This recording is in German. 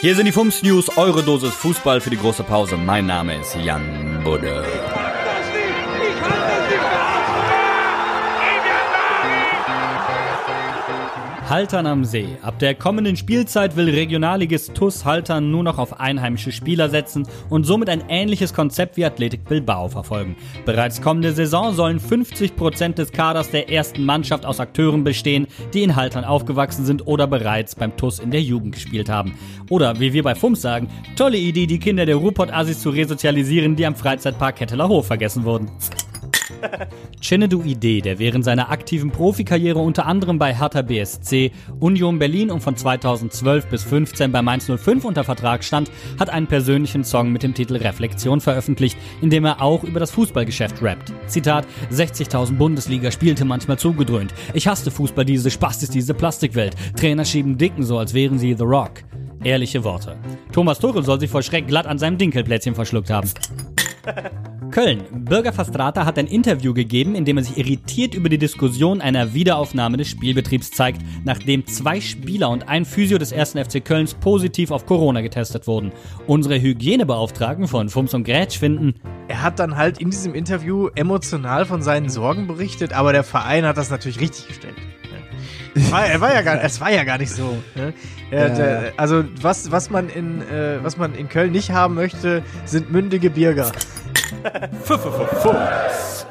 Hier sind die Fums News, eure Dosis Fußball für die große Pause. Mein Name ist Jan Budde. Haltern am See. Ab der kommenden Spielzeit will Regionalligist TUS Haltern nur noch auf einheimische Spieler setzen und somit ein ähnliches Konzept wie Athletik Bilbao verfolgen. Bereits kommende Saison sollen 50 Prozent des Kaders der ersten Mannschaft aus Akteuren bestehen, die in Haltern aufgewachsen sind oder bereits beim TUS in der Jugend gespielt haben. Oder wie wir bei FUMS sagen, tolle Idee, die Kinder der Ruhrpott-Assis zu resozialisieren, die am Freizeitpark Ketteler Hof vergessen wurden. Chinedu Ide, der während seiner aktiven Profikarriere unter anderem bei Hertha BSC, Union Berlin und von 2012 bis 15 bei Mainz 05 unter Vertrag stand, hat einen persönlichen Song mit dem Titel Reflexion veröffentlicht, in dem er auch über das Fußballgeschäft rappt. Zitat: 60.000 Bundesliga spielte manchmal zugedröhnt. Ich hasste Fußball, diese Spastis, diese Plastikwelt. Trainer schieben Dicken so, als wären sie The Rock. Ehrliche Worte. Thomas Tuchel soll sich vor Schreck glatt an seinem Dinkelplätzchen verschluckt haben. Köln. Bürger Fastrata hat ein Interview gegeben, in dem er sich irritiert über die Diskussion einer Wiederaufnahme des Spielbetriebs zeigt, nachdem zwei Spieler und ein Physio des 1. FC Kölns positiv auf Corona getestet wurden. Unsere Hygienebeauftragten von Fums und Grätsch finden, er hat dann halt in diesem Interview emotional von seinen Sorgen berichtet, aber der Verein hat das natürlich richtig gestellt. Es war, er war ja gar, es war ja gar nicht so. Ne? Ja. also was, was man in, äh, was man in Köln nicht haben möchte, sind mündige Bürger. Fums.